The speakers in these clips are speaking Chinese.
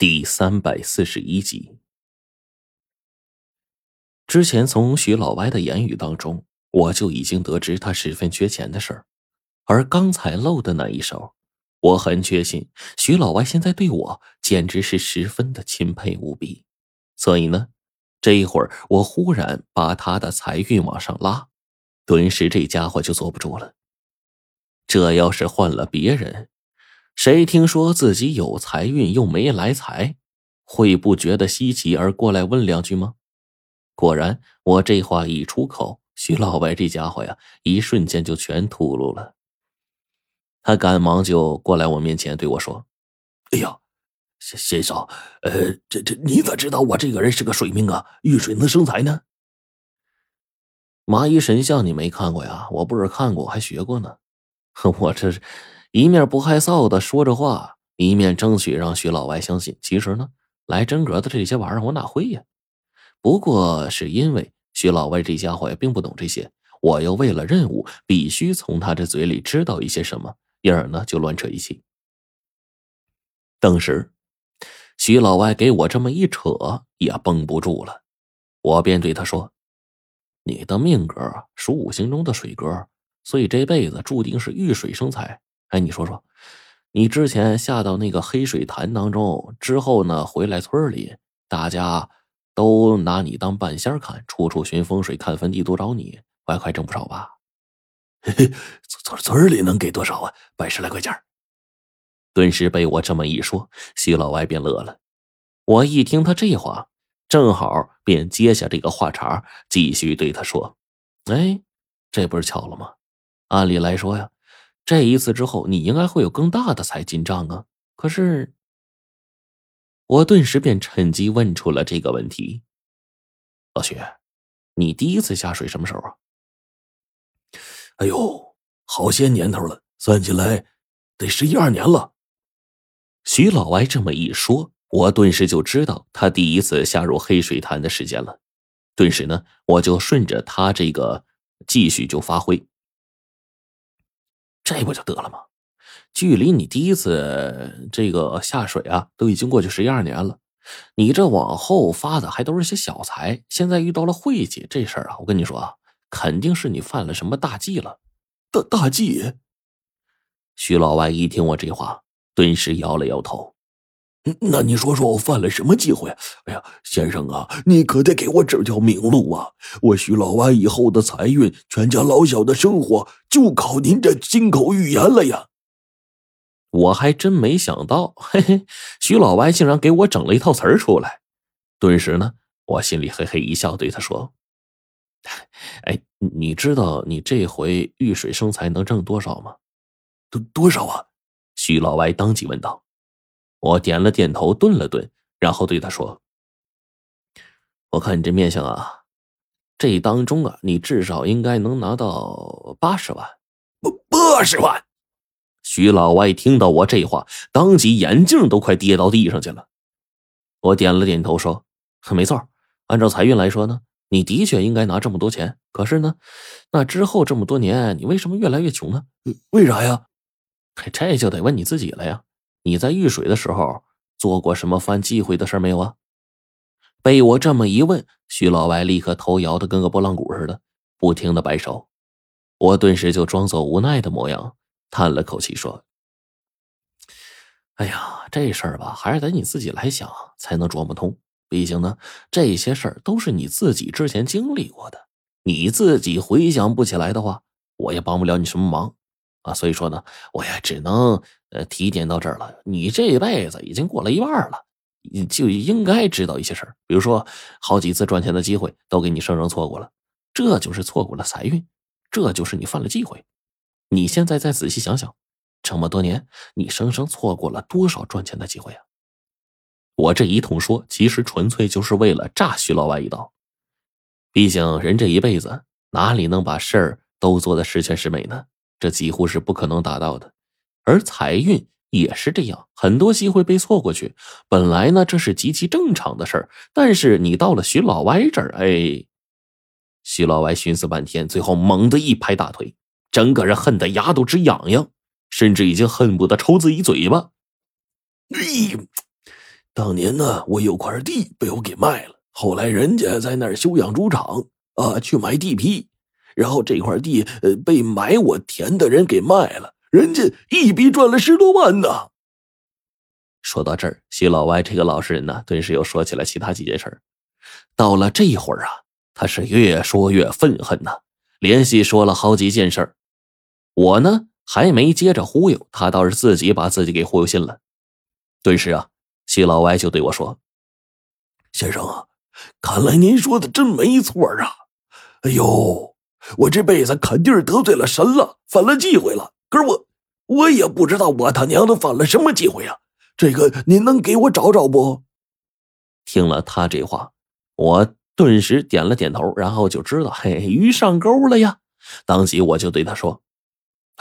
第三百四十一集。之前从徐老歪的言语当中，我就已经得知他十分缺钱的事儿，而刚才露的那一手，我很确信徐老歪现在对我简直是十分的钦佩无比。所以呢，这一会儿我忽然把他的财运往上拉，顿时这家伙就坐不住了。这要是换了别人，谁听说自己有财运又没来财，会不觉得稀奇而过来问两句吗？果然，我这话一出口，徐老白这家伙呀，一瞬间就全秃噜了。他赶忙就过来我面前对我说：“哎呀，先先生，呃，这这你咋知道我这个人是个水命啊？遇水能生财呢？”麻衣神像你没看过呀？我不是看过，还学过呢。我这是。一面不害臊的说着话，一面争取让徐老外相信。其实呢，来真格的这些玩意儿我哪会呀？不过是因为徐老外这家伙也并不懂这些，我又为了任务必须从他这嘴里知道一些什么，因而呢就乱扯一气。当时，徐老外给我这么一扯，也绷不住了，我便对他说：“你的命格属五行中的水格，所以这辈子注定是遇水生财。”哎，你说说，你之前下到那个黑水潭当中之后呢，回来村里，大家都拿你当半仙看，处处寻风水，看坟地都找你，外快挣不少吧？嘿嘿，村村里能给多少啊？百十来块钱。顿时被我这么一说，徐老歪便乐了。我一听他这话，正好便接下这个话茬，继续对他说：“哎，这不是巧了吗？按理来说呀。”这一次之后，你应该会有更大的财进账啊！可是，我顿时便趁机问出了这个问题：“老徐，你第一次下水什么时候啊？”哎呦，好些年头了，算起来得十一二年了。徐老歪这么一说，我顿时就知道他第一次下入黑水潭的时间了。顿时呢，我就顺着他这个继续就发挥。这不就得了吗？距离你第一次这个下水啊，都已经过去十一二年了。你这往后发的还都是些小财，现在遇到了晦气，这事儿啊，我跟你说啊，肯定是你犯了什么大忌了。大大忌？徐老外一听我这话，顿时摇了摇头。那你说说我犯了什么忌讳？哎呀，先生啊，你可得给我指条明路啊！我徐老歪以后的财运，全家老小的生活，就靠您这金口玉言了呀！我还真没想到，嘿嘿，徐老歪竟然给我整了一套词儿出来。顿时呢，我心里嘿嘿一笑，对他说：“哎，你知道你这回遇水生财能挣多少吗？多多少啊？”徐老歪当即问道。我点了点头，顿了顿，然后对他说：“我看你这面相啊，这当中啊，你至少应该能拿到八十万。”“八八十万！”徐老外听到我这话，当即眼镜都快跌到地上去了。我点了点头说：“没错，按照财运来说呢，你的确应该拿这么多钱。可是呢，那之后这么多年，你为什么越来越穷呢？为啥呀？这就得问你自己了呀。”你在遇水的时候做过什么犯忌讳的事没有啊？被我这么一问，徐老外立刻头摇的跟个拨浪鼓似的，不停的摆手。我顿时就装作无奈的模样，叹了口气说：“哎呀，这事儿吧，还是得你自己来想才能琢磨通。毕竟呢，这些事儿都是你自己之前经历过的，你自己回想不起来的话，我也帮不了你什么忙。”啊，所以说呢，我也只能呃提点到这儿了。你这辈子已经过了一半了，你就应该知道一些事儿，比如说好几次赚钱的机会都给你生生错过了，这就是错过了财运，这就是你犯了忌讳。你现在再仔细想想，这么多年你生生错过了多少赚钱的机会啊！我这一通说，其实纯粹就是为了炸徐老外一刀。毕竟人这一辈子哪里能把事儿都做得十全十美呢？这几乎是不可能达到的，而财运也是这样，很多机会被错过去。本来呢，这是极其正常的事儿，但是你到了徐老歪这儿，哎，徐老歪寻思半天，最后猛地一拍大腿，整个人恨得牙都直痒痒，甚至已经恨不得抽自己嘴巴。哎，当年呢，我有块地被我给卖了，后来人家在那儿修养猪场啊，去买地皮，然后这块地呃被买我田的人给卖了，人家一笔赚了十多万呢。说到这儿，徐老歪这个老实人呢，顿时又说起了其他几件事儿到了这会儿啊，他是越说越愤恨呐，连续说了好几件事儿我呢还没接着忽悠，他倒是自己把自己给忽悠信了。顿时啊，徐老歪就对我说：“先生啊，看来您说的真没错啊！哎呦，我这辈子肯定是得罪了神了，犯了忌讳了。可是我，我也不知道我他娘的犯了什么忌讳呀。”这个您能给我找找不？听了他这话，我顿时点了点头，然后就知道，嘿，鱼上钩了呀！当即我就对他说：“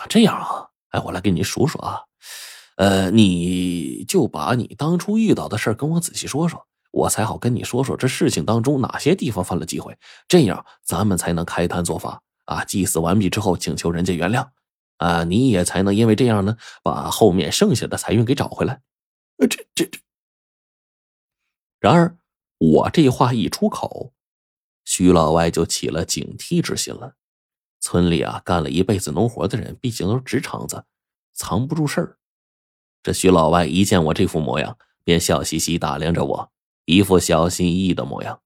这样啊，哎，我来给你数数啊，呃，你就把你当初遇到的事跟我仔细说说，我才好跟你说说这事情当中哪些地方犯了忌讳，这样咱们才能开坛做法啊。祭祀完毕之后，请求人家原谅啊，你也才能因为这样呢，把后面剩下的财运给找回来。”这这这！然而，我这话一出口，徐老歪就起了警惕之心了。村里啊，干了一辈子农活的人，毕竟都是直肠子，藏不住事儿。这徐老歪一见我这副模样，便笑嘻嘻打量着我，一副小心翼翼的模样，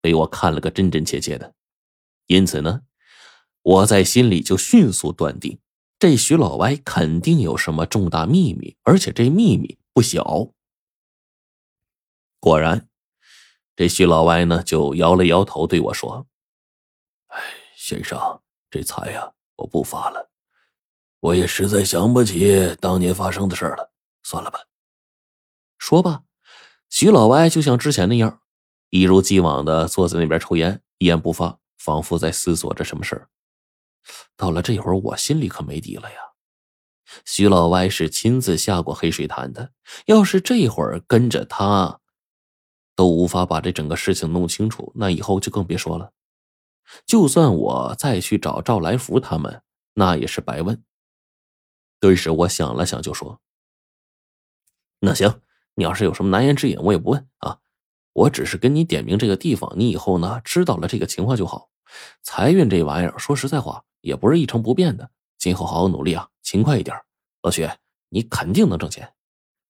被我看了个真真切切的。因此呢，我在心里就迅速断定，这徐老歪肯定有什么重大秘密，而且这秘密。不小。果然，这徐老歪呢就摇了摇头，对我说：“哎，先生，这财呀，我不发了。我也实在想不起当年发生的事了，算了吧。”说罢，徐老歪就像之前那样，一如既往的坐在那边抽烟，一言不发，仿佛在思索着什么事儿。到了这会儿，我心里可没底了呀。徐老歪是亲自下过黑水潭的，要是这会儿跟着他，都无法把这整个事情弄清楚，那以后就更别说了。就算我再去找赵来福他们，那也是白问。顿时我想了想，就说：“那行，你要是有什么难言之隐，我也不问啊。我只是跟你点名这个地方，你以后呢知道了这个情况就好。财运这玩意儿，说实在话，也不是一成不变的。今后好好努力啊！”勤快一点，老许，你肯定能挣钱。